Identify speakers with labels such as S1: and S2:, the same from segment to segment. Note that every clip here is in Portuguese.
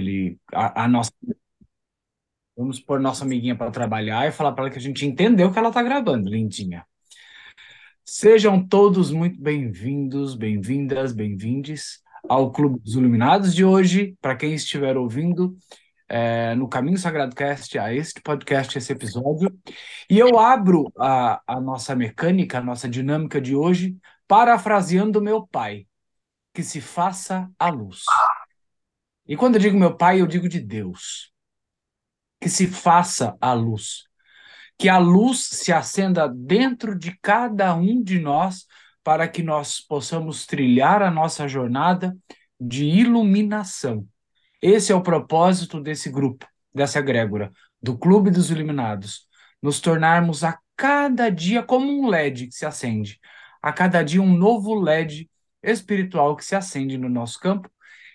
S1: ele, a, a nossa. Vamos pôr nossa amiguinha para trabalhar e falar para ela que a gente entendeu que ela está gravando, lindinha. Sejam todos muito bem-vindos, bem-vindas, bem-vindes ao Clube dos Iluminados de hoje. Para quem estiver ouvindo é, no Caminho Sagrado Cast, a este podcast, esse episódio. E eu abro a, a nossa mecânica, a nossa dinâmica de hoje, parafraseando meu pai: que se faça a luz. E quando eu digo meu pai, eu digo de Deus. Que se faça a luz. Que a luz se acenda dentro de cada um de nós para que nós possamos trilhar a nossa jornada de iluminação. Esse é o propósito desse grupo, dessa egrégora, do Clube dos Iluminados. Nos tornarmos a cada dia como um LED que se acende. A cada dia um novo LED espiritual que se acende no nosso campo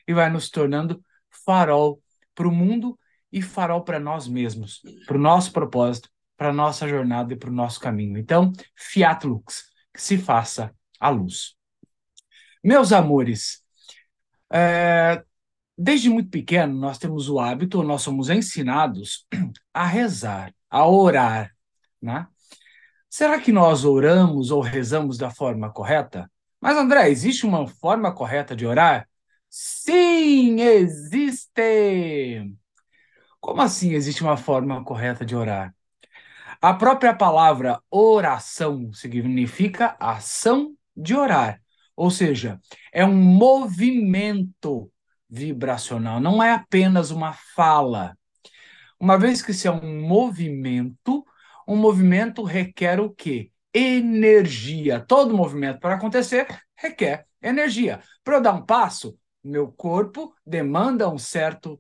S1: e vai nos tornando farol para o mundo e farol para nós mesmos, para o nosso propósito, para a nossa jornada e para o nosso caminho. Então, fiat lux, que se faça a luz. Meus amores, é, desde muito pequeno nós temos o hábito, nós somos ensinados a rezar, a orar, né? Será que nós oramos ou rezamos da forma correta? Mas, André, existe uma forma correta de orar? Sim, existe! Como assim existe uma forma correta de orar? A própria palavra oração significa ação de orar, ou seja, é um movimento vibracional, não é apenas uma fala. Uma vez que isso é um movimento, um movimento requer o quê? Energia. Todo movimento para acontecer requer energia. Para eu dar um passo, meu corpo demanda um certo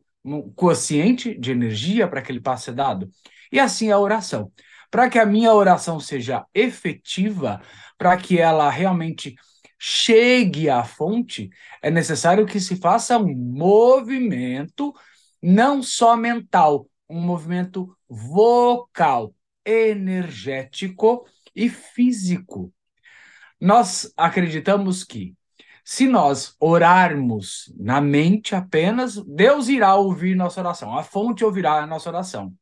S1: quociente de energia para que aquele passo ser dado. E assim a oração. Para que a minha oração seja efetiva, para que ela realmente chegue à fonte, é necessário que se faça um movimento, não só mental, um movimento vocal, energético e físico. Nós acreditamos que se nós orarmos na mente apenas, Deus irá ouvir nossa oração. A fonte ouvirá a nossa oração.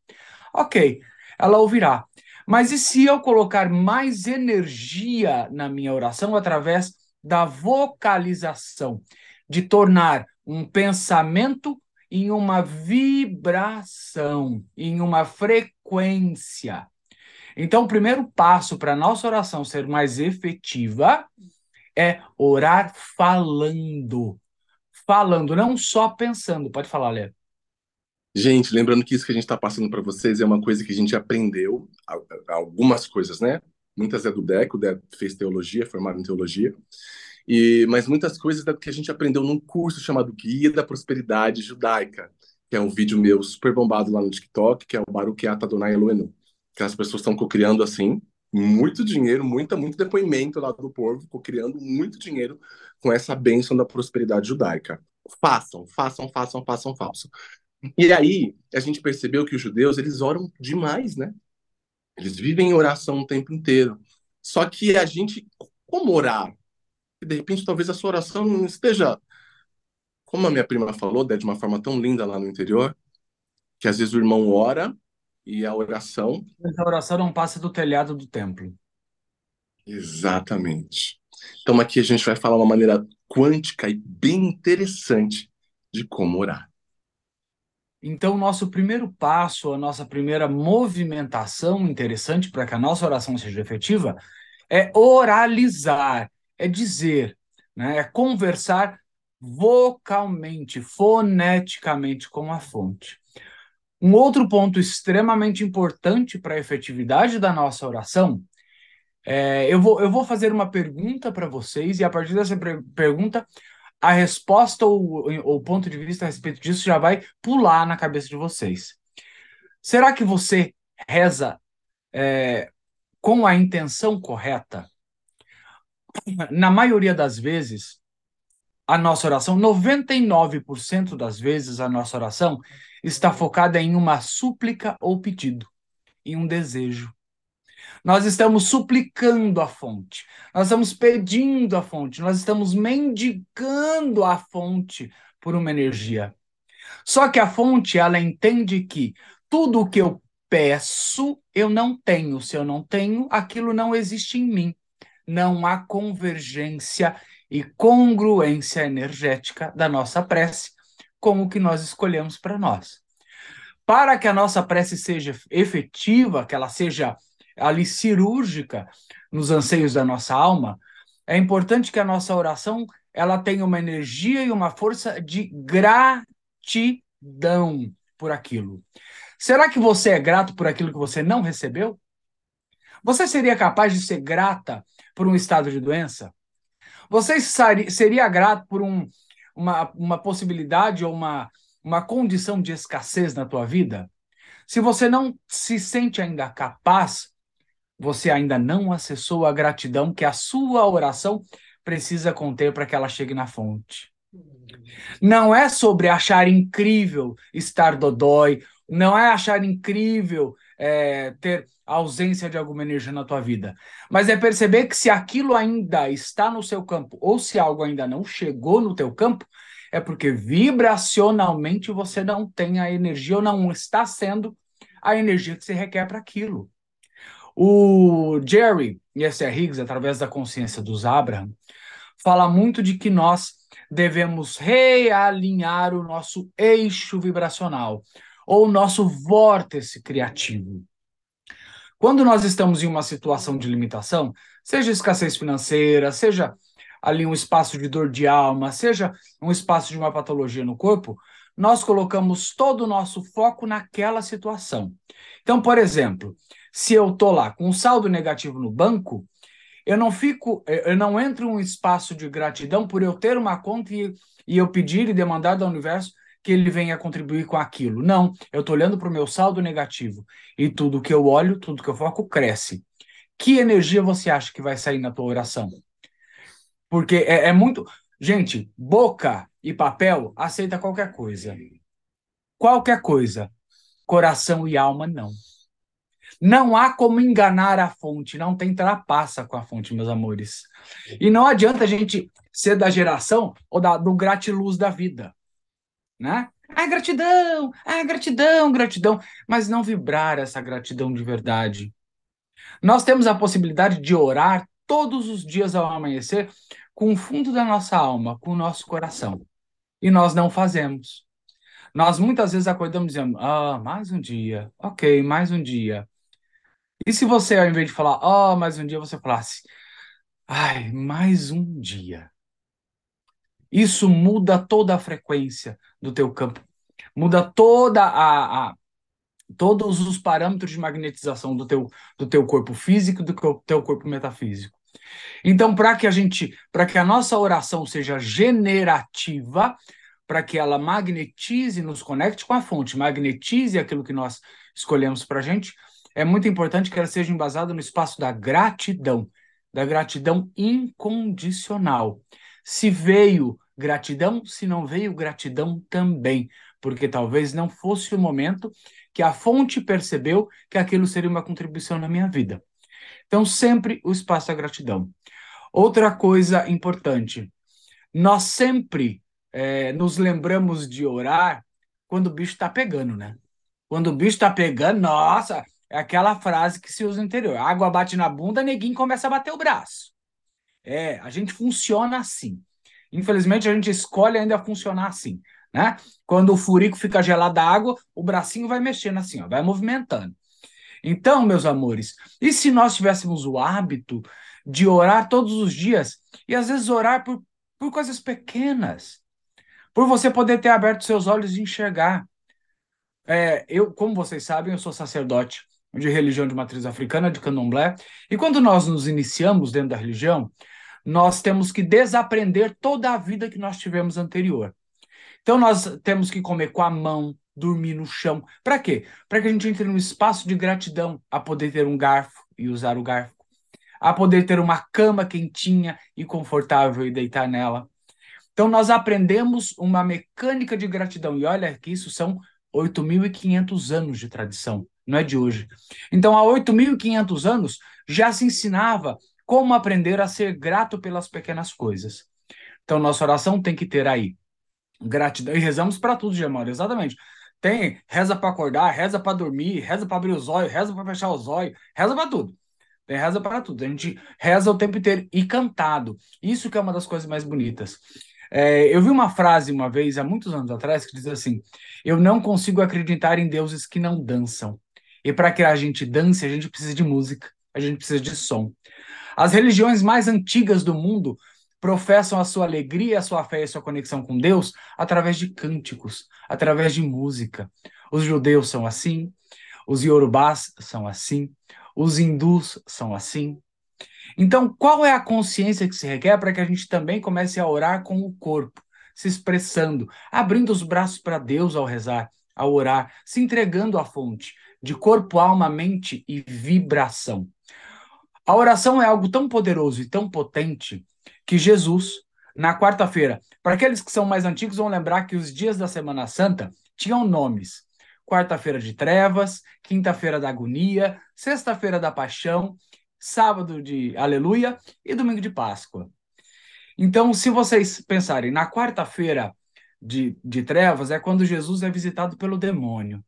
S1: Ok, ela ouvirá. Mas e se eu colocar mais energia na minha oração através da vocalização, de tornar um pensamento em uma vibração, em uma frequência? Então, o primeiro passo para a nossa oração ser mais efetiva é orar falando. Falando, não só pensando. Pode falar, Léo.
S2: Gente, lembrando que isso que a gente está passando para vocês é uma coisa que a gente aprendeu, algumas coisas, né? Muitas é do Deco, o Deco fez teologia, formado em teologia, e, mas muitas coisas é do que a gente aprendeu num curso chamado Guia da Prosperidade Judaica, que é um vídeo meu super bombado lá no TikTok, que é o Baruch Adonai Elohenu, que as pessoas estão co-criando assim, muito dinheiro, muita, muito depoimento lá do povo, criando muito dinheiro com essa bênção da prosperidade judaica. Façam, façam, façam, façam, façam. E aí, a gente percebeu que os judeus, eles oram demais, né? Eles vivem em oração o tempo inteiro. Só que a gente, como orar? De repente, talvez a sua oração não esteja, como a minha prima falou, de uma forma tão linda lá no interior, que às vezes o irmão ora e a oração.
S1: A oração não passa do telhado do templo.
S2: Exatamente. Então aqui a gente vai falar uma maneira quântica e bem interessante de como orar.
S1: Então, nosso primeiro passo, a nossa primeira movimentação interessante para que a nossa oração seja efetiva é oralizar, é dizer, né? é conversar vocalmente, foneticamente com a fonte. Um outro ponto extremamente importante para a efetividade da nossa oração é, eu, vou, eu vou fazer uma pergunta para vocês, e a partir dessa pergunta, a resposta ou o ponto de vista a respeito disso já vai pular na cabeça de vocês. Será que você reza é, com a intenção correta? Na maioria das vezes, a nossa oração, 99% das vezes, a nossa oração está focada em uma súplica ou pedido, em um desejo. Nós estamos suplicando a fonte, nós estamos pedindo a fonte, nós estamos mendigando a fonte por uma energia. Só que a fonte, ela entende que tudo o que eu peço, eu não tenho. Se eu não tenho, aquilo não existe em mim. Não há convergência e congruência energética da nossa prece com o que nós escolhemos para nós. Para que a nossa prece seja efetiva, que ela seja ali cirúrgica nos anseios da nossa alma, é importante que a nossa oração ela tenha uma energia e uma força de gratidão por aquilo. Será que você é grato por aquilo que você não recebeu? Você seria capaz de ser grata por um estado de doença? Você seria grato por um, uma, uma possibilidade ou uma, uma condição de escassez na tua vida? Se você não se sente ainda capaz, você ainda não acessou a gratidão que a sua oração precisa conter para que ela chegue na fonte. Não é sobre achar incrível estar dodói, não é achar incrível é, ter ausência de alguma energia na tua vida, mas é perceber que se aquilo ainda está no seu campo ou se algo ainda não chegou no teu campo, é porque vibracionalmente você não tem a energia ou não está sendo a energia que você requer para aquilo. O Jerry S.R. Higgs, através da consciência dos Abraham, fala muito de que nós devemos realinhar o nosso eixo vibracional ou o nosso vórtice criativo. Quando nós estamos em uma situação de limitação, seja escassez financeira, seja ali um espaço de dor de alma, seja um espaço de uma patologia no corpo, nós colocamos todo o nosso foco naquela situação. Então, por exemplo, se eu estou lá com um saldo negativo no banco, eu não fico, eu não entro em um espaço de gratidão por eu ter uma conta e, e eu pedir e demandar do universo que ele venha contribuir com aquilo. Não, eu estou olhando para o meu saldo negativo e tudo que eu olho, tudo que eu foco cresce. Que energia você acha que vai sair na tua oração? Porque é, é muito. Gente, boca e papel aceita qualquer coisa. Qualquer coisa. Coração e alma, não. Não há como enganar a fonte, não tem trapaça com a fonte, meus amores. E não adianta a gente ser da geração ou da, do gratiluz da vida, né? Ah, gratidão, ah, gratidão, gratidão, mas não vibrar essa gratidão de verdade. Nós temos a possibilidade de orar todos os dias ao amanhecer com o fundo da nossa alma, com o nosso coração. E nós não fazemos. Nós muitas vezes acordamos dizendo: Ah, mais um dia, ok, mais um dia. E se você, ao invés de falar, oh, mais um dia, você falasse, ai, mais um dia. Isso muda toda a frequência do teu campo, muda toda a, a todos os parâmetros de magnetização do teu, do teu corpo físico, do teu corpo metafísico. Então, para que a gente, para que a nossa oração seja generativa, para que ela magnetize, nos conecte com a fonte, magnetize aquilo que nós escolhemos para a gente, é muito importante que ela seja embasada no espaço da gratidão, da gratidão incondicional. Se veio gratidão, se não veio gratidão também, porque talvez não fosse o momento que a fonte percebeu que aquilo seria uma contribuição na minha vida. Então, sempre o espaço da gratidão. Outra coisa importante, nós sempre é, nos lembramos de orar quando o bicho está pegando, né? Quando o bicho está pegando, nossa, é aquela frase que se usa no interior. água bate na bunda, neguinho começa a bater o braço. É, a gente funciona assim. Infelizmente, a gente escolhe ainda funcionar assim. Né? Quando o furico fica gelado da água, o bracinho vai mexendo assim, ó, vai movimentando. Então, meus amores, e se nós tivéssemos o hábito de orar todos os dias, e às vezes orar por, por coisas pequenas, por você poder ter aberto seus olhos e enxergar. É, eu, como vocês sabem, eu sou sacerdote de religião de matriz africana, de candomblé. E quando nós nos iniciamos dentro da religião, nós temos que desaprender toda a vida que nós tivemos anterior. Então nós temos que comer com a mão, dormir no chão. Para quê? Para que a gente entre num espaço de gratidão, a poder ter um garfo e usar o garfo, a poder ter uma cama quentinha e confortável e deitar nela. Então nós aprendemos uma mecânica de gratidão e olha que isso são 8.500 anos de tradição não é de hoje. Então, há 8.500 anos, já se ensinava como aprender a ser grato pelas pequenas coisas. Então, nossa oração tem que ter aí Gratidão. E rezamos para tudo, Gemório, exatamente. Tem reza para acordar, reza para dormir, reza para abrir os olhos, reza para fechar os olhos, reza para tudo. Tem reza para tudo. A gente reza o tempo inteiro e cantado. Isso que é uma das coisas mais bonitas. É, eu vi uma frase uma vez, há muitos anos atrás, que diz assim: Eu não consigo acreditar em deuses que não dançam. E para que a gente dance, a gente precisa de música, a gente precisa de som. As religiões mais antigas do mundo professam a sua alegria, a sua fé e a sua conexão com Deus através de cânticos, através de música. Os judeus são assim, os iorubás são assim, os hindus são assim. Então, qual é a consciência que se requer para que a gente também comece a orar com o corpo, se expressando, abrindo os braços para Deus ao rezar, ao orar, se entregando à fonte de corpo, alma, mente e vibração. A oração é algo tão poderoso e tão potente que Jesus, na quarta-feira, para aqueles que são mais antigos, vão lembrar que os dias da Semana Santa tinham nomes. Quarta-feira de trevas, quinta-feira da agonia, sexta-feira da paixão, sábado de aleluia e domingo de Páscoa. Então, se vocês pensarem, na quarta-feira de, de trevas é quando Jesus é visitado pelo demônio.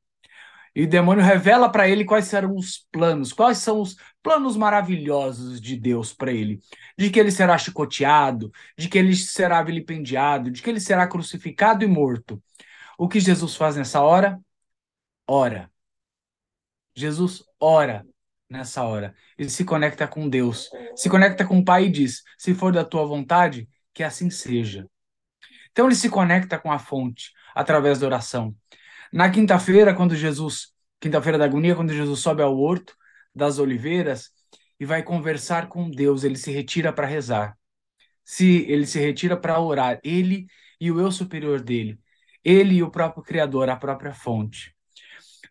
S1: E o demônio revela para ele quais serão os planos, quais são os planos maravilhosos de Deus para ele. De que ele será chicoteado, de que ele será vilipendiado, de que ele será crucificado e morto. O que Jesus faz nessa hora? Ora. Jesus ora nessa hora. Ele se conecta com Deus, se conecta com o Pai e diz: Se for da tua vontade, que assim seja. Então ele se conecta com a fonte através da oração. Na quinta-feira, quando Jesus, quinta-feira da agonia, quando Jesus sobe ao horto das oliveiras e vai conversar com Deus, ele se retira para rezar. Se ele se retira para orar, ele e o eu superior dele, ele e o próprio criador, a própria fonte.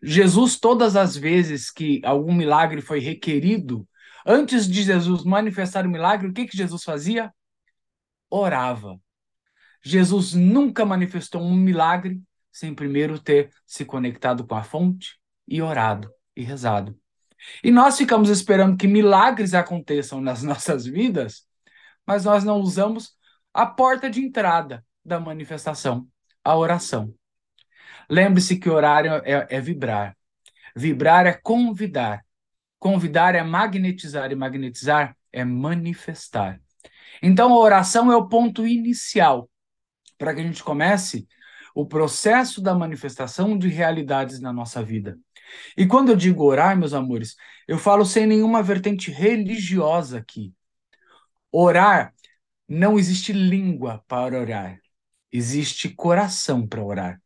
S1: Jesus, todas as vezes que algum milagre foi requerido, antes de Jesus manifestar o milagre, o que, que Jesus fazia? Orava. Jesus nunca manifestou um milagre sem primeiro ter se conectado com a fonte e orado e rezado. E nós ficamos esperando que milagres aconteçam nas nossas vidas, mas nós não usamos a porta de entrada da manifestação, a oração. Lembre-se que orar é, é vibrar. Vibrar é convidar. Convidar é magnetizar e magnetizar é manifestar. Então a oração é o ponto inicial para que a gente comece o processo da manifestação de realidades na nossa vida. E quando eu digo orar, meus amores, eu falo sem nenhuma vertente religiosa aqui. Orar, não existe língua para orar, existe coração para orar.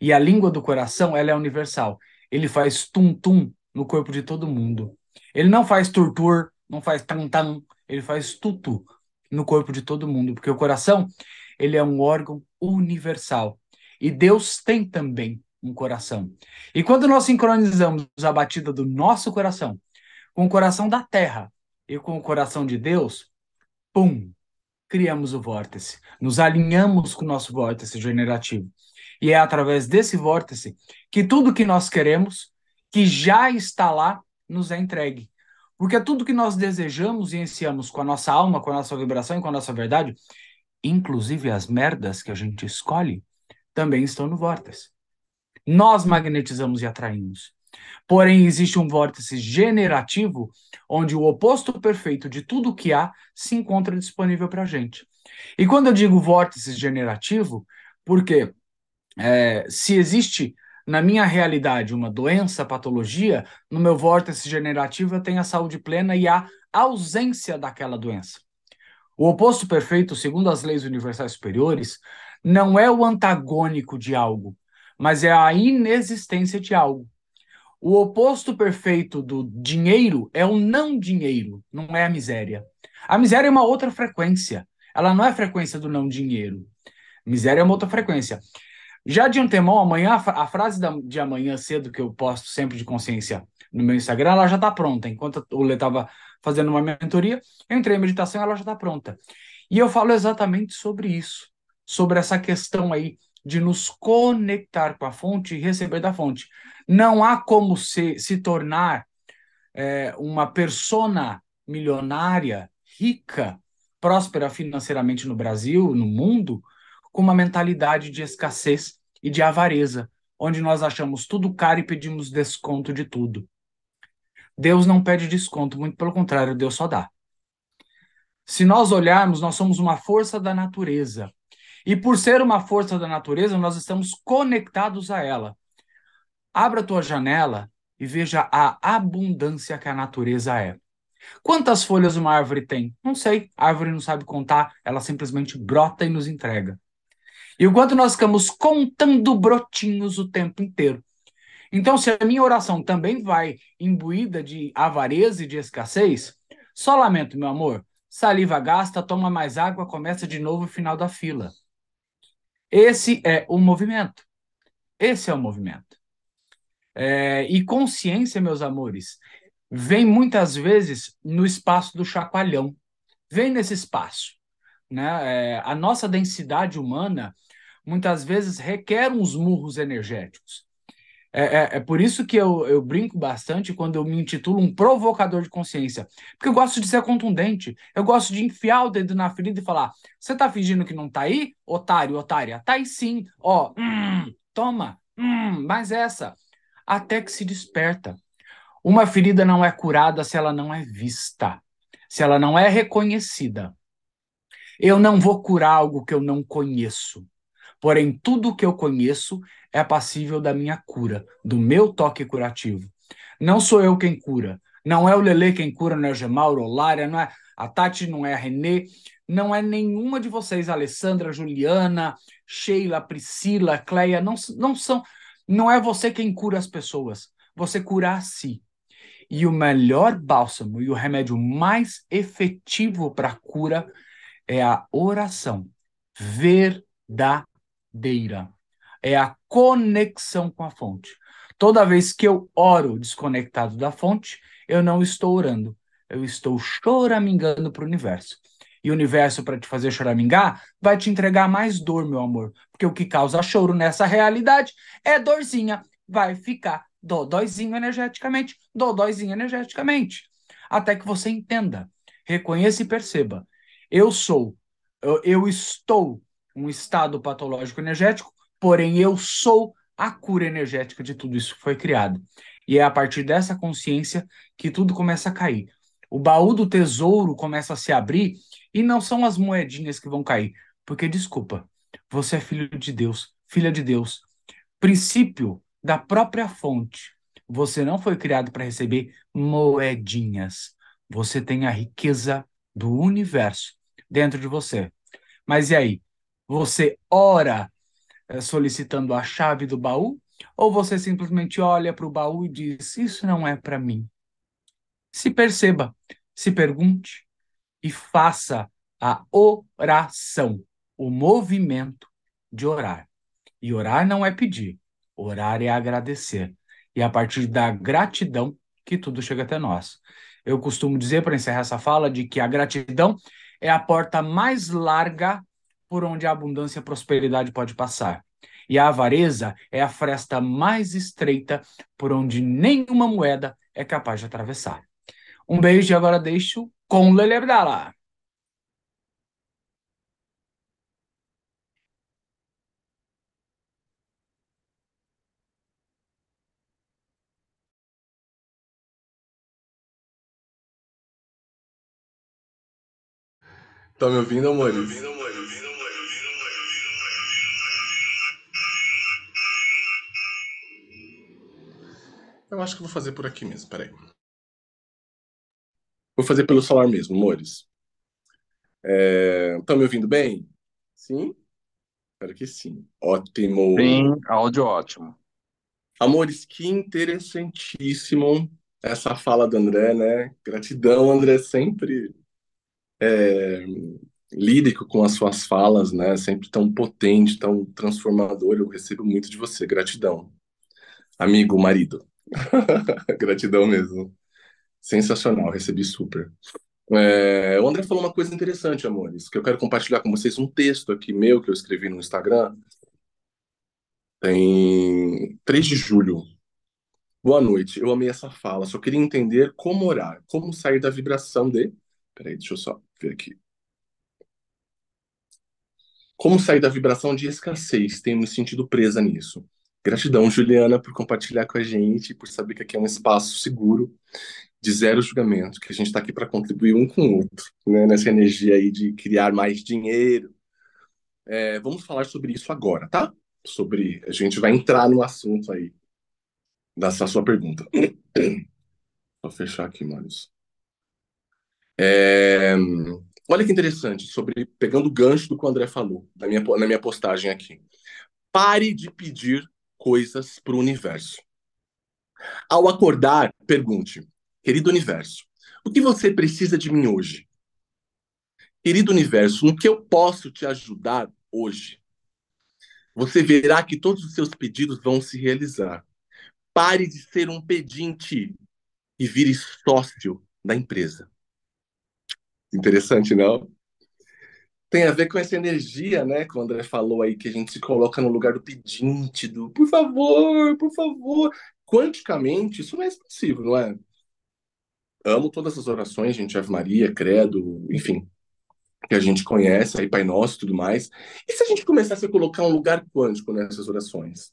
S1: E a língua do coração, ela é universal. Ele faz tum-tum no corpo de todo mundo. Ele não faz turtur, não faz tam-tam, ele faz tutu no corpo de todo mundo, porque o coração, ele é um órgão universal. E Deus tem também um coração. E quando nós sincronizamos a batida do nosso coração com o coração da terra e com o coração de Deus, pum, criamos o vórtice. Nos alinhamos com o nosso vórtice generativo. E é através desse vórtice que tudo que nós queremos, que já está lá, nos é entregue. Porque tudo que nós desejamos e ensiamos com a nossa alma, com a nossa vibração e com a nossa verdade, inclusive as merdas que a gente escolhe, também estão no vórtice. Nós magnetizamos e atraímos. Porém, existe um vórtice generativo onde o oposto perfeito de tudo que há se encontra disponível para a gente. E quando eu digo vórtice generativo, porque é, se existe na minha realidade uma doença, patologia, no meu vórtice generativo eu tenho a saúde plena e a ausência daquela doença. O oposto perfeito, segundo as leis universais superiores, não é o antagônico de algo, mas é a inexistência de algo. O oposto perfeito do dinheiro é o não dinheiro, não é a miséria. A miséria é uma outra frequência. Ela não é a frequência do não dinheiro. Miséria é uma outra frequência. Já de antemão, amanhã, a frase de amanhã cedo que eu posto sempre de consciência no meu Instagram, ela já está pronta. Enquanto o Lê estava fazendo uma mentoria, eu entrei em meditação e ela já está pronta. E eu falo exatamente sobre isso, sobre essa questão aí de nos conectar com a fonte e receber da fonte. Não há como se, se tornar é, uma persona milionária, rica, próspera financeiramente no Brasil, no mundo, com uma mentalidade de escassez e de avareza, onde nós achamos tudo caro e pedimos desconto de tudo. Deus não pede desconto, muito pelo contrário, Deus só dá. Se nós olharmos, nós somos uma força da natureza. E por ser uma força da natureza, nós estamos conectados a ela. Abra a tua janela e veja a abundância que a natureza é. Quantas folhas uma árvore tem? Não sei. A árvore não sabe contar, ela simplesmente brota e nos entrega. E o quanto nós ficamos contando brotinhos o tempo inteiro. Então, se a minha oração também vai imbuída de avareza e de escassez, só lamento, meu amor. Saliva gasta, toma mais água, começa de novo o final da fila. Esse é o movimento. Esse é o movimento. É, e consciência, meus amores, vem muitas vezes no espaço do chacoalhão. Vem nesse espaço. Né? É, a nossa densidade humana muitas vezes requer uns murros energéticos. É, é, é, por isso que eu, eu brinco bastante quando eu me intitulo um provocador de consciência. Porque eu gosto de ser contundente. Eu gosto de enfiar o dedo na ferida e falar: você tá fingindo que não tá aí, otário, otária? Tá aí sim. Ó, hum, toma, hum, mais essa. Até que se desperta. Uma ferida não é curada se ela não é vista, se ela não é reconhecida. Eu não vou curar algo que eu não conheço. Porém, tudo que eu conheço é passível da minha cura, do meu toque curativo. Não sou eu quem cura. Não é o Lele quem cura, não é o Gemauro, Lária, não é a Tati, não é a Renê, não é nenhuma de vocês, Alessandra, Juliana, Sheila, Priscila, Cleia, não, não são, não é você quem cura as pessoas, você cura a si. E o melhor bálsamo e o remédio mais efetivo para a cura é a oração verdadeira verdadeira. É a conexão com a fonte. Toda vez que eu oro desconectado da fonte, eu não estou orando. Eu estou choramingando para o universo. E o universo, para te fazer choramingar, vai te entregar mais dor, meu amor. Porque o que causa choro nessa realidade é dorzinha. Vai ficar dodóizinho energeticamente, dodóizinho energeticamente. Até que você entenda, reconheça e perceba. Eu sou, eu, eu estou um estado patológico energético, porém eu sou a cura energética de tudo isso que foi criado. E é a partir dessa consciência que tudo começa a cair. O baú do tesouro começa a se abrir e não são as moedinhas que vão cair. Porque, desculpa, você é filho de Deus, filha de Deus. Princípio da própria fonte. Você não foi criado para receber moedinhas. Você tem a riqueza do universo dentro de você. Mas e aí? Você ora eh, solicitando a chave do baú? Ou você simplesmente olha para o baú e diz: Isso não é para mim? Se perceba, se pergunte e faça a oração, o movimento de orar. E orar não é pedir, orar é agradecer. E é a partir da gratidão que tudo chega até nós. Eu costumo dizer, para encerrar essa fala, de que a gratidão é a porta mais larga por onde a abundância e a prosperidade pode passar. E a avareza é a fresta mais estreita por onde nenhuma moeda é capaz de atravessar. Um beijo e agora deixo com Lele Abdala.
S2: Tá me ouvindo, amores? Tá me ouvindo, amores? Eu acho que vou fazer por aqui mesmo, peraí. Vou fazer pelo celular mesmo, amores. Estão é... me ouvindo bem? Sim? Espero que sim. Ótimo.
S3: Sim, áudio ótimo.
S2: Amores, que interessantíssimo essa fala do André, né? Gratidão, André, sempre é, lírico com as suas falas, né? Sempre tão potente, tão transformador. Eu recebo muito de você. Gratidão. Amigo, marido. Gratidão mesmo. Sensacional, recebi super. É, o André falou uma coisa interessante, amores, que eu quero compartilhar com vocês um texto aqui meu que eu escrevi no Instagram. Tem 3 de julho. Boa noite, eu amei essa fala. Só queria entender como orar, como sair da vibração de. Peraí, deixa eu só ver aqui. Como sair da vibração de escassez? Tenho me sentido presa nisso. Gratidão, Juliana, por compartilhar com a gente, por saber que aqui é um espaço seguro, de zero julgamento, que a gente está aqui para contribuir um com o outro, né? nessa energia aí de criar mais dinheiro. É, vamos falar sobre isso agora, tá? Sobre. A gente vai entrar no assunto aí dessa sua pergunta. Vou fechar aqui, Marius. É, olha que interessante, sobre pegando o gancho do que o André falou na minha, na minha postagem aqui. Pare de pedir coisas para o universo. Ao acordar, pergunte: Querido universo, o que você precisa de mim hoje? Querido universo, no que eu posso te ajudar hoje? Você verá que todos os seus pedidos vão se realizar. Pare de ser um pedinte e vire sócio da empresa. Interessante, não? Tem a ver com essa energia, né? Que o André falou aí, que a gente se coloca no lugar do pedinte, do por favor, por favor. Quanticamente, isso não é expressivo, não é? Amo todas as orações, gente, Ave Maria, Credo, enfim, que a gente conhece, aí Pai Nosso e tudo mais. E se a gente começasse a colocar um lugar quântico nessas orações?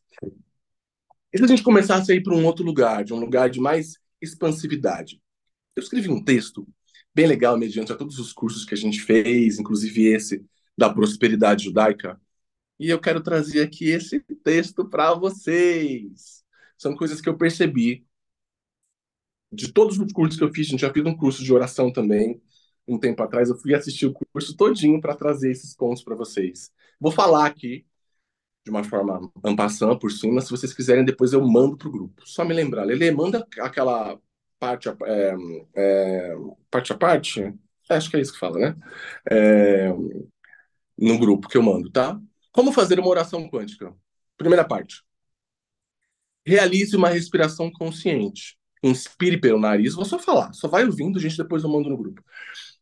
S2: E se a gente começasse a ir para um outro lugar, de um lugar de mais expansividade? Eu escrevi um texto bem legal, mediante a todos os cursos que a gente fez, inclusive esse da prosperidade judaica. E eu quero trazer aqui esse texto para vocês. São coisas que eu percebi de todos os cursos que eu fiz. A gente já fez um curso de oração também um tempo atrás. Eu fui assistir o curso todinho para trazer esses pontos para vocês. Vou falar aqui de uma forma ampassã por cima. Se vocês quiserem, depois eu mando para o grupo. Só me lembrar, Lele, manda aquela parte a, é, é, parte a parte, é, acho que é isso que fala, né? É, no grupo que eu mando, tá? Como fazer uma oração quântica? Primeira parte. Realize uma respiração consciente. Inspire pelo nariz, vou só falar, só vai ouvindo, gente, depois eu mando no grupo.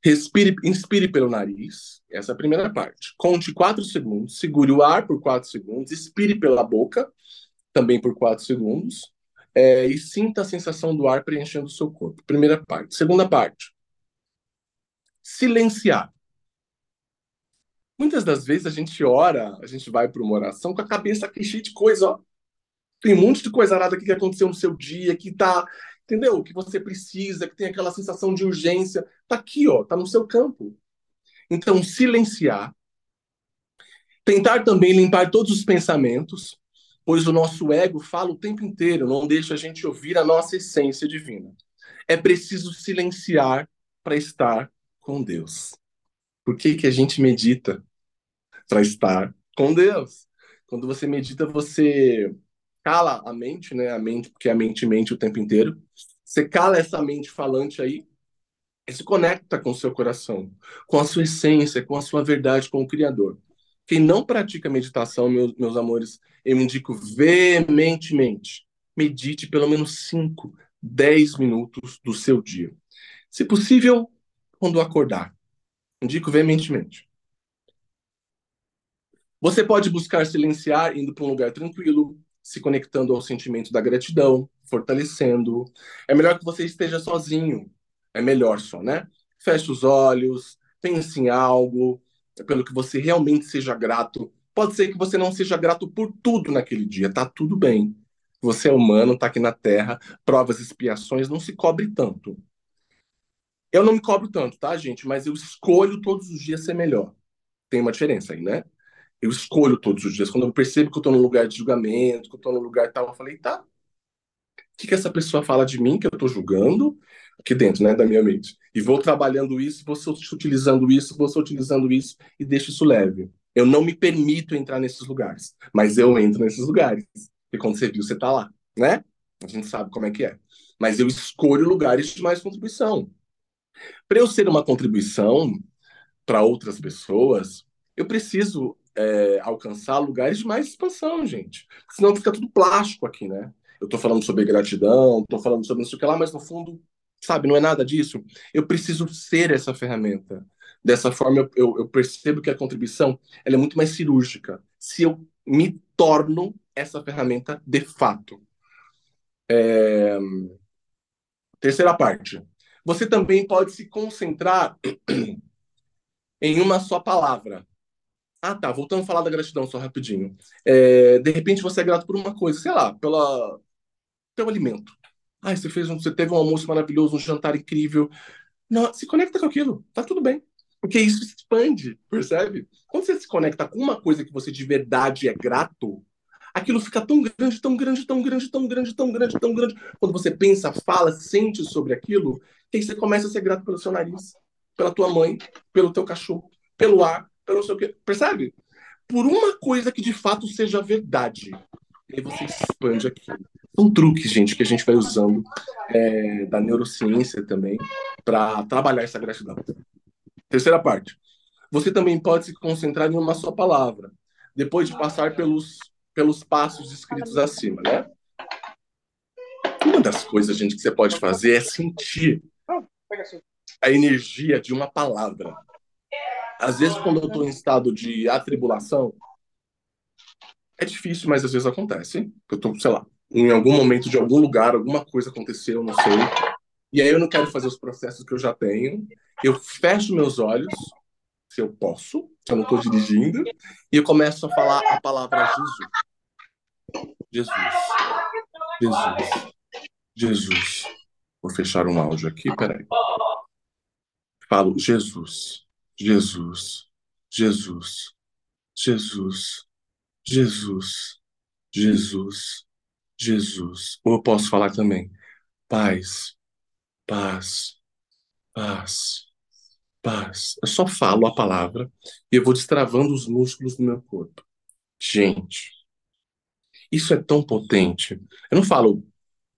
S2: Respire, inspire pelo nariz, essa é a primeira parte. Conte 4 segundos, segure o ar por 4 segundos, expire pela boca, também por 4 segundos é, e sinta a sensação do ar preenchendo o seu corpo. Primeira parte. Segunda parte. Silenciar. Muitas das vezes a gente ora, a gente vai para uma oração com a cabeça aqui cheia de coisa, ó. Tem um monte de coisa arada aqui que aconteceu no seu dia, que tá, entendeu? Que você precisa, que tem aquela sensação de urgência. Tá aqui, ó, tá no seu campo. Então, silenciar. Tentar também limpar todos os pensamentos pois o nosso ego fala o tempo inteiro, não deixa a gente ouvir a nossa essência divina. É preciso silenciar para estar com Deus. Por que, que a gente medita? Para estar com Deus. Quando você medita, você cala a mente, né? A mente, porque a mente mente o tempo inteiro. Você cala essa mente falante aí e se conecta com o seu coração, com a sua essência, com a sua verdade, com o Criador. Quem não pratica meditação, meus, meus amores, eu indico veementemente. Medite pelo menos 5, 10 minutos do seu dia. Se possível, quando acordar. Indico veementemente. Você pode buscar silenciar indo para um lugar tranquilo, se conectando ao sentimento da gratidão, fortalecendo. É melhor que você esteja sozinho. É melhor só, né? Feche os olhos, pense em algo, pelo que você realmente seja grato. Pode ser que você não seja grato por tudo naquele dia, tá tudo bem. Você é humano, tá aqui na Terra, provas, expiações, não se cobre tanto. Eu não me cobro tanto, tá, gente? Mas eu escolho todos os dias ser melhor. Tem uma diferença aí, né? Eu escolho todos os dias. Quando eu percebo que eu tô num lugar de julgamento, que eu tô num lugar tal, eu falei, tá. O que, que essa pessoa fala de mim que eu tô julgando? aqui dentro, né, da minha mente. E vou trabalhando isso, vou utilizando isso, vou utilizando isso e deixo isso leve. Eu não me permito entrar nesses lugares, mas eu entro nesses lugares. E quando você viu, você tá lá, né? A gente sabe como é que é. Mas eu escolho lugares de mais contribuição. Para eu ser uma contribuição para outras pessoas, eu preciso é, alcançar lugares de mais expansão, gente. Senão fica tudo plástico aqui, né? Eu tô falando sobre gratidão, tô falando sobre isso que lá, mas no fundo sabe? Não é nada disso. Eu preciso ser essa ferramenta. Dessa forma, eu, eu, percebo que a contribuição é muito mais cirúrgica. Se eu me torno essa ferramenta de fato. É... Terceira parte. Você também pode se concentrar em uma só palavra. Ah, tá. Voltando a falar da gratidão só rapidinho. É, de repente você é grato por uma coisa, sei lá, pela, pelo alimento. Ah, você fez um, você teve um almoço maravilhoso, um jantar incrível. Não, se conecta com aquilo, tá tudo bem. Porque isso expande, percebe? Quando você se conecta com uma coisa que você de verdade é grato, aquilo fica tão grande, tão grande, tão grande, tão grande, tão grande, tão grande. Quando você pensa, fala, sente sobre aquilo, que aí você começa a ser grato pelo seu nariz, pela tua mãe, pelo teu cachorro, pelo ar, pelo seu quê. Percebe? Por uma coisa que de fato seja verdade. E aí você expande aquilo. São truques, gente, que a gente vai usando é, da neurociência também para trabalhar essa gratidão. Terceira parte. Você também pode se concentrar em uma só palavra, depois de passar pelos, pelos passos descritos acima, né? Uma das coisas, gente, que você pode fazer é sentir a energia de uma palavra. Às vezes, quando eu estou em estado de atribulação, é difícil, mas às vezes acontece. Eu estou, sei lá, em algum momento de algum lugar, alguma coisa aconteceu, não sei. E aí eu não quero fazer os processos que eu já tenho. Eu fecho meus olhos, se eu posso, se eu não estou dirigindo, e eu começo a falar a palavra Jesus. Jesus. Jesus. Jesus. Vou fechar um áudio aqui, peraí. Falo Jesus. Jesus. Jesus. Jesus. Jesus. Jesus. Jesus. Ou eu posso falar também. Paz. Paz. Paz. Paz. Eu só falo a palavra e eu vou destravando os músculos do meu corpo. Gente, isso é tão potente. Eu não falo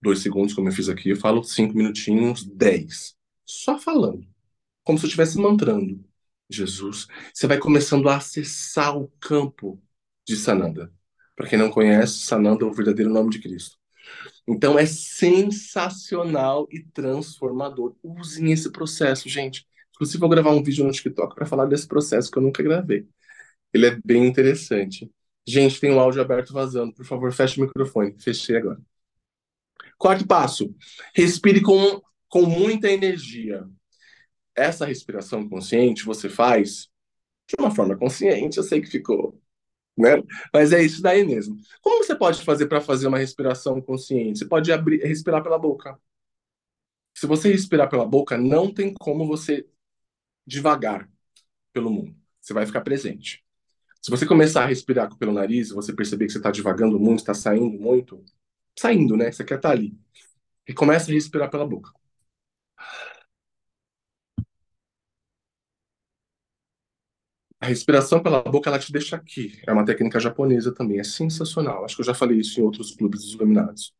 S2: dois segundos, como eu fiz aqui, eu falo cinco minutinhos, dez. Só falando. Como se eu estivesse mantrando. Jesus. Você vai começando a acessar o campo de Sananda. Para quem não conhece, Sananda é o verdadeiro nome de Cristo. Então é sensacional e transformador. Usem esse processo, gente. Inclusive, vou gravar um vídeo no TikTok para falar desse processo que eu nunca gravei. Ele é bem interessante. Gente, tem um áudio aberto vazando. Por favor, feche o microfone. Fechei agora. Quarto passo. Respire com, com muita energia. Essa respiração consciente você faz de uma forma consciente. Eu sei que ficou né? Mas é isso daí mesmo. Como você pode fazer para fazer uma respiração consciente? Você pode abrir, respirar pela boca. Se você respirar pela boca, não tem como você devagar pelo mundo. Você vai ficar presente. Se você começar a respirar pelo nariz, você perceber que você está devagando muito, está saindo muito, saindo, né? Você quer estar tá ali. E começa a respirar pela boca. A respiração pela boca, ela te deixa aqui. É uma técnica japonesa também, é sensacional. Acho que eu já falei isso em outros clubes dos iluminados.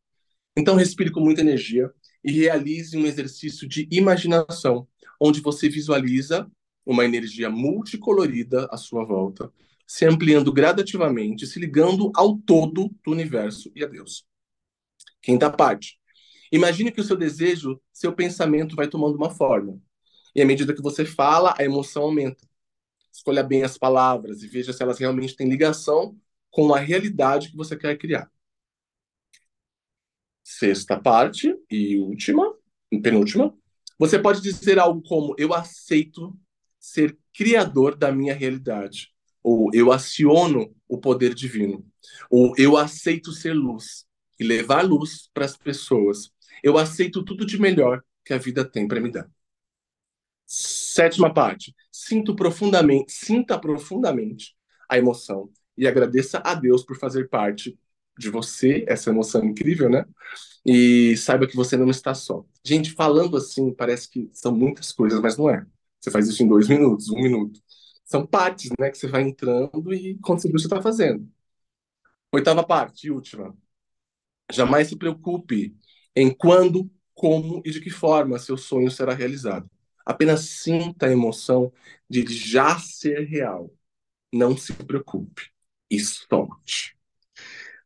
S2: Então, respire com muita energia e realize um exercício de imaginação, onde você visualiza uma energia multicolorida à sua volta, se ampliando gradativamente, se ligando ao todo do universo e a Deus. Quinta parte. Imagine que o seu desejo, seu pensamento vai tomando uma forma. E à medida que você fala, a emoção aumenta escolha bem as palavras e veja se elas realmente têm ligação com a realidade que você quer criar. Sexta parte e última, penúltima, você pode dizer algo como: Eu aceito ser criador da minha realidade. Ou eu aciono o poder divino. Ou eu aceito ser luz e levar luz para as pessoas. Eu aceito tudo de melhor que a vida tem para me dar. Sétima parte. Sinto profundamente, sinta profundamente a emoção e agradeça a Deus por fazer parte de você, essa emoção incrível, né? E saiba que você não está só. Gente, falando assim, parece que são muitas coisas, mas não é. Você faz isso em dois minutos, um minuto. São partes, né, que você vai entrando e viu, você está fazendo. Oitava parte, última. Jamais se preocupe em quando, como e de que forma seu sonho será realizado. Apenas sinta a emoção de já ser real. Não se preocupe e solte.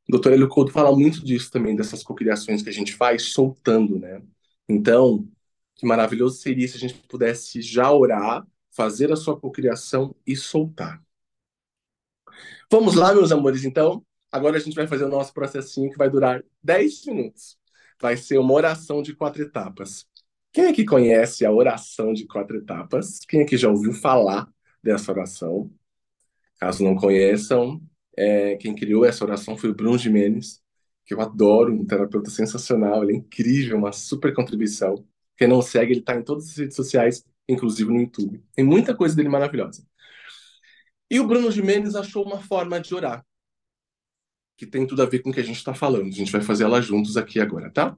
S2: O doutor Helio Couto fala muito disso também, dessas cocriações que a gente faz soltando, né? Então, que maravilhoso seria se a gente pudesse já orar, fazer a sua cocriação e soltar. Vamos lá, meus amores, então. Agora a gente vai fazer o nosso processinho que vai durar 10 minutos. Vai ser uma oração de quatro etapas. Quem aqui conhece a oração de quatro etapas? Quem aqui já ouviu falar dessa oração? Caso não conheçam, é, quem criou essa oração foi o Bruno Gimenez, que eu adoro, um terapeuta sensacional, ele é incrível, uma super contribuição. Quem não segue, ele está em todas as redes sociais, inclusive no YouTube. Tem muita coisa dele maravilhosa. E o Bruno Gimenez achou uma forma de orar, que tem tudo a ver com o que a gente está falando. A gente vai fazer ela juntos aqui agora, tá?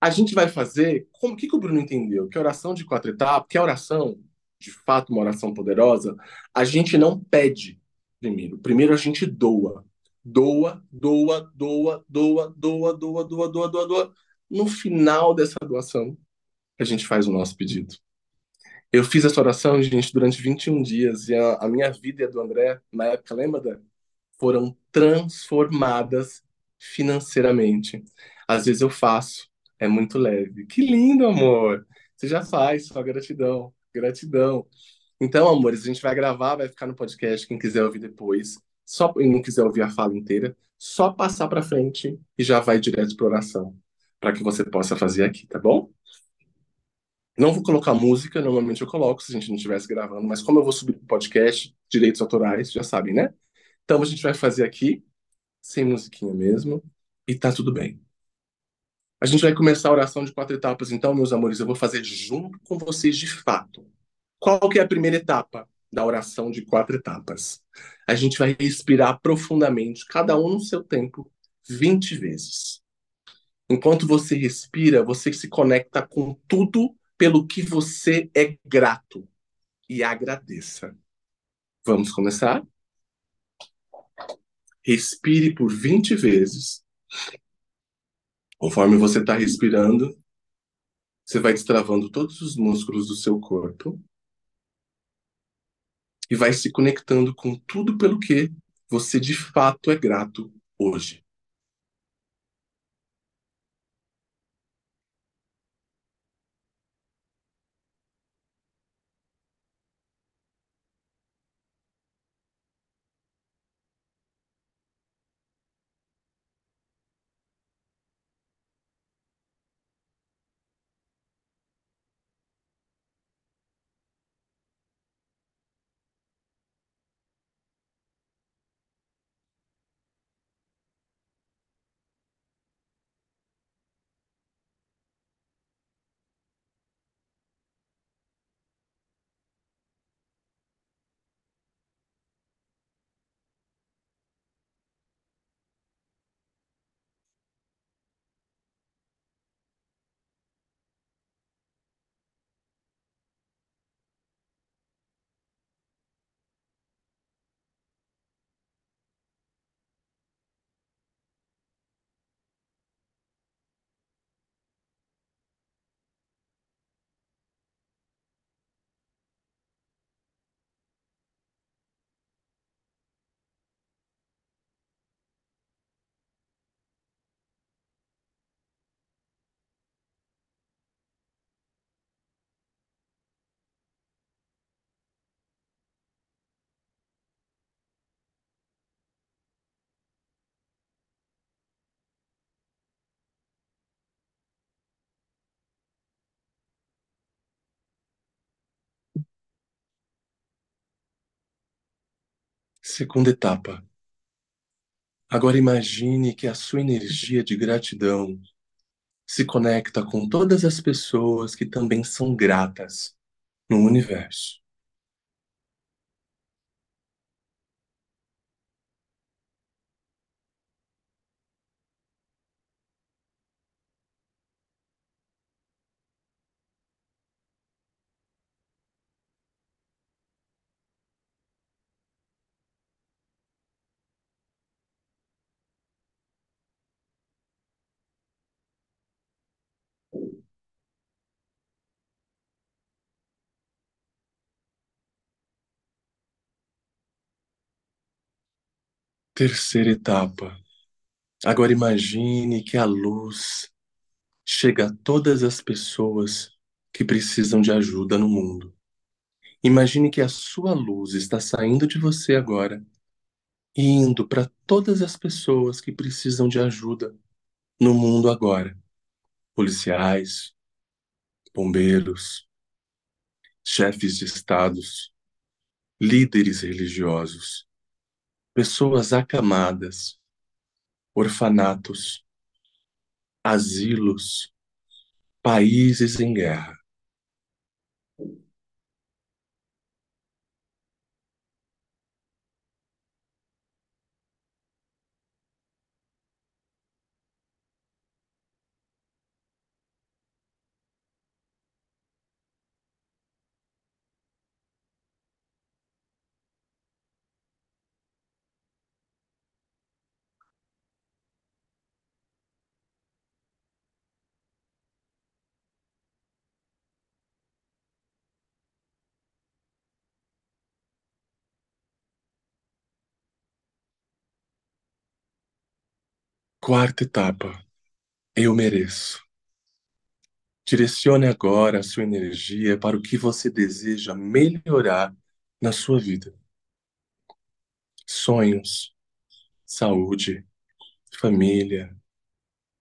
S2: A gente vai fazer. Como que, que o Bruno entendeu? Que a oração de quatro etapas, que a oração, de fato, uma oração poderosa, a gente não pede primeiro. Primeiro a gente doa. Doa, doa, doa, doa, doa, doa, doa, doa, doa, doa. No final dessa doação, a gente faz o nosso pedido. Eu fiz essa oração, gente, durante 21 dias, e a, a minha vida e a do André, na época, lembra, Foram transformadas financeiramente. Às vezes eu faço, é muito leve. Que lindo, amor! Você já faz, só gratidão, gratidão. Então, amores, a gente vai gravar, vai ficar no podcast, quem quiser ouvir depois, só e não quiser ouvir a fala inteira, só passar para frente e já vai direto para oração, para que você possa fazer aqui, tá bom? Não vou colocar música, normalmente eu coloco se a gente não estivesse gravando, mas como eu vou subir o podcast, direitos autorais, já sabem, né? Então a gente vai fazer aqui, sem musiquinha mesmo, e tá tudo bem. A gente vai começar a oração de quatro etapas, então, meus amores, eu vou fazer junto com vocês de fato. Qual que é a primeira etapa da oração de quatro etapas? A gente vai respirar profundamente, cada um no seu tempo, 20 vezes. Enquanto você respira, você se conecta com tudo pelo que você é grato e agradeça. Vamos começar? Respire por 20 vezes. Conforme você está respirando, você vai destravando todos os músculos do seu corpo e vai se conectando com tudo pelo que você de fato é grato hoje. Segunda etapa. Agora imagine que a sua energia de gratidão se conecta com todas as pessoas que também são gratas no universo. Terceira etapa. Agora imagine que a luz chega a todas as pessoas que precisam de ajuda no mundo. Imagine que a sua luz está saindo de você agora e indo para todas as pessoas que precisam de ajuda no mundo agora. Policiais, bombeiros, chefes de estados, líderes religiosos, pessoas acamadas, orfanatos, asilos, países em guerra. Quarta etapa. Eu mereço. Direcione agora a sua energia para o que você deseja melhorar na sua vida. Sonhos, saúde, família.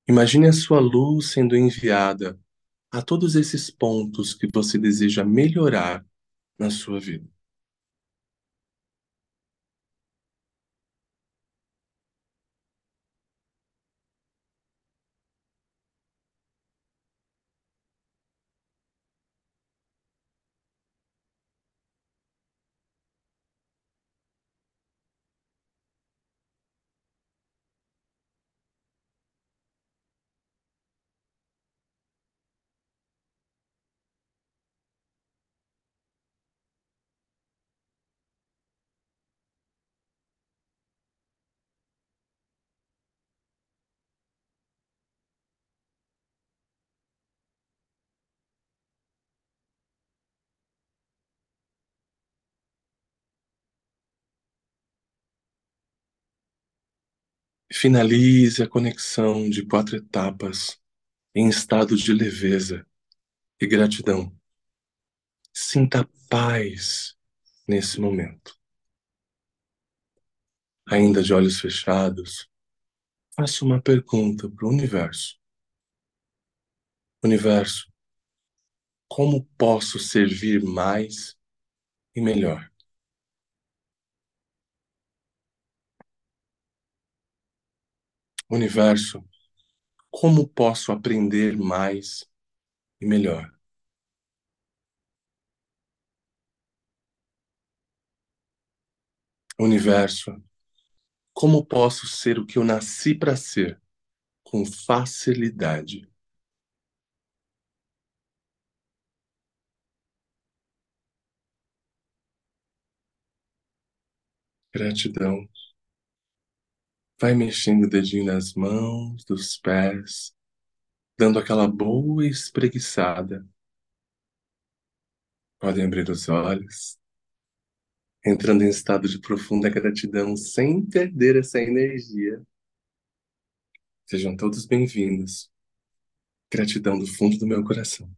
S2: Imagine a sua luz sendo enviada a todos esses pontos que você deseja melhorar na sua vida. Finalize a conexão de quatro etapas em estado de leveza e gratidão. Sinta paz nesse momento. Ainda de olhos fechados, faça uma pergunta para o universo. Universo, como posso servir mais e melhor? Universo, como posso aprender mais e melhor? Universo, como posso ser o que eu nasci para ser com facilidade? Gratidão. Vai mexendo o dedinho nas mãos, dos pés, dando aquela boa espreguiçada. Podem abrir os olhos, entrando em estado de profunda gratidão sem perder essa energia. Sejam todos bem-vindos. Gratidão do fundo do meu coração.